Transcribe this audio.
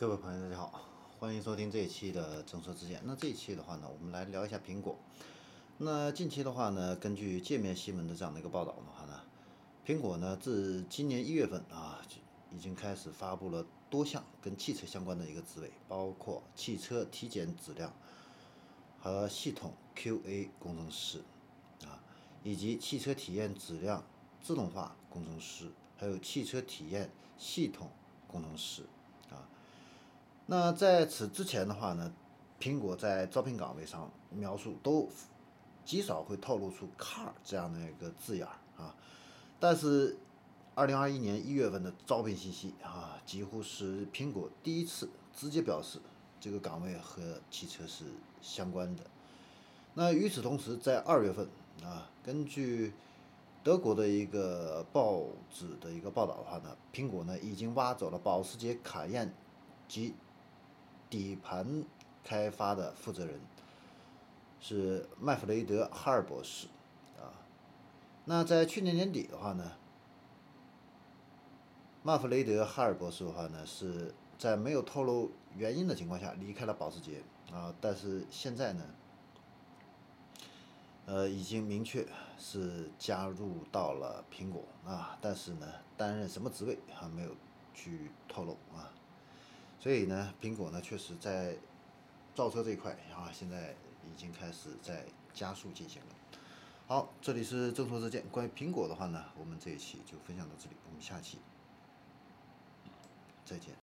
各位朋友，大家好，欢迎收听这一期的正说之见。那这一期的话呢，我们来聊一下苹果。那近期的话呢，根据界面新闻的这样的一个报道的话呢，苹果呢自今年一月份啊，已经开始发布了多项跟汽车相关的一个职位，包括汽车体检质量和系统 QA 工程师啊，以及汽车体验质量自动化工程师，还有汽车体验系统工程师啊。那在此之前的话呢，苹果在招聘岗位上描述都极少会透露出 “car” 这样的一个字眼儿啊。但是，二零二一年一月份的招聘信息啊，几乎是苹果第一次直接表示这个岗位和汽车是相关的。那与此同时，在二月份啊，根据德国的一个报纸的一个报道的话呢，苹果呢已经挖走了保时捷卡宴及底盘开发的负责人是麦弗雷德·哈尔博士啊。那在去年年底的话呢，麦弗雷德·哈尔博士的话呢是在没有透露原因的情况下离开了保时捷啊，但是现在呢，呃，已经明确是加入到了苹果啊，但是呢，担任什么职位还没有去透露啊。所以呢，苹果呢确实在造车这一块啊，现在已经开始在加速进行了。好，这里是正说之见。关于苹果的话呢，我们这一期就分享到这里，我们下期再见。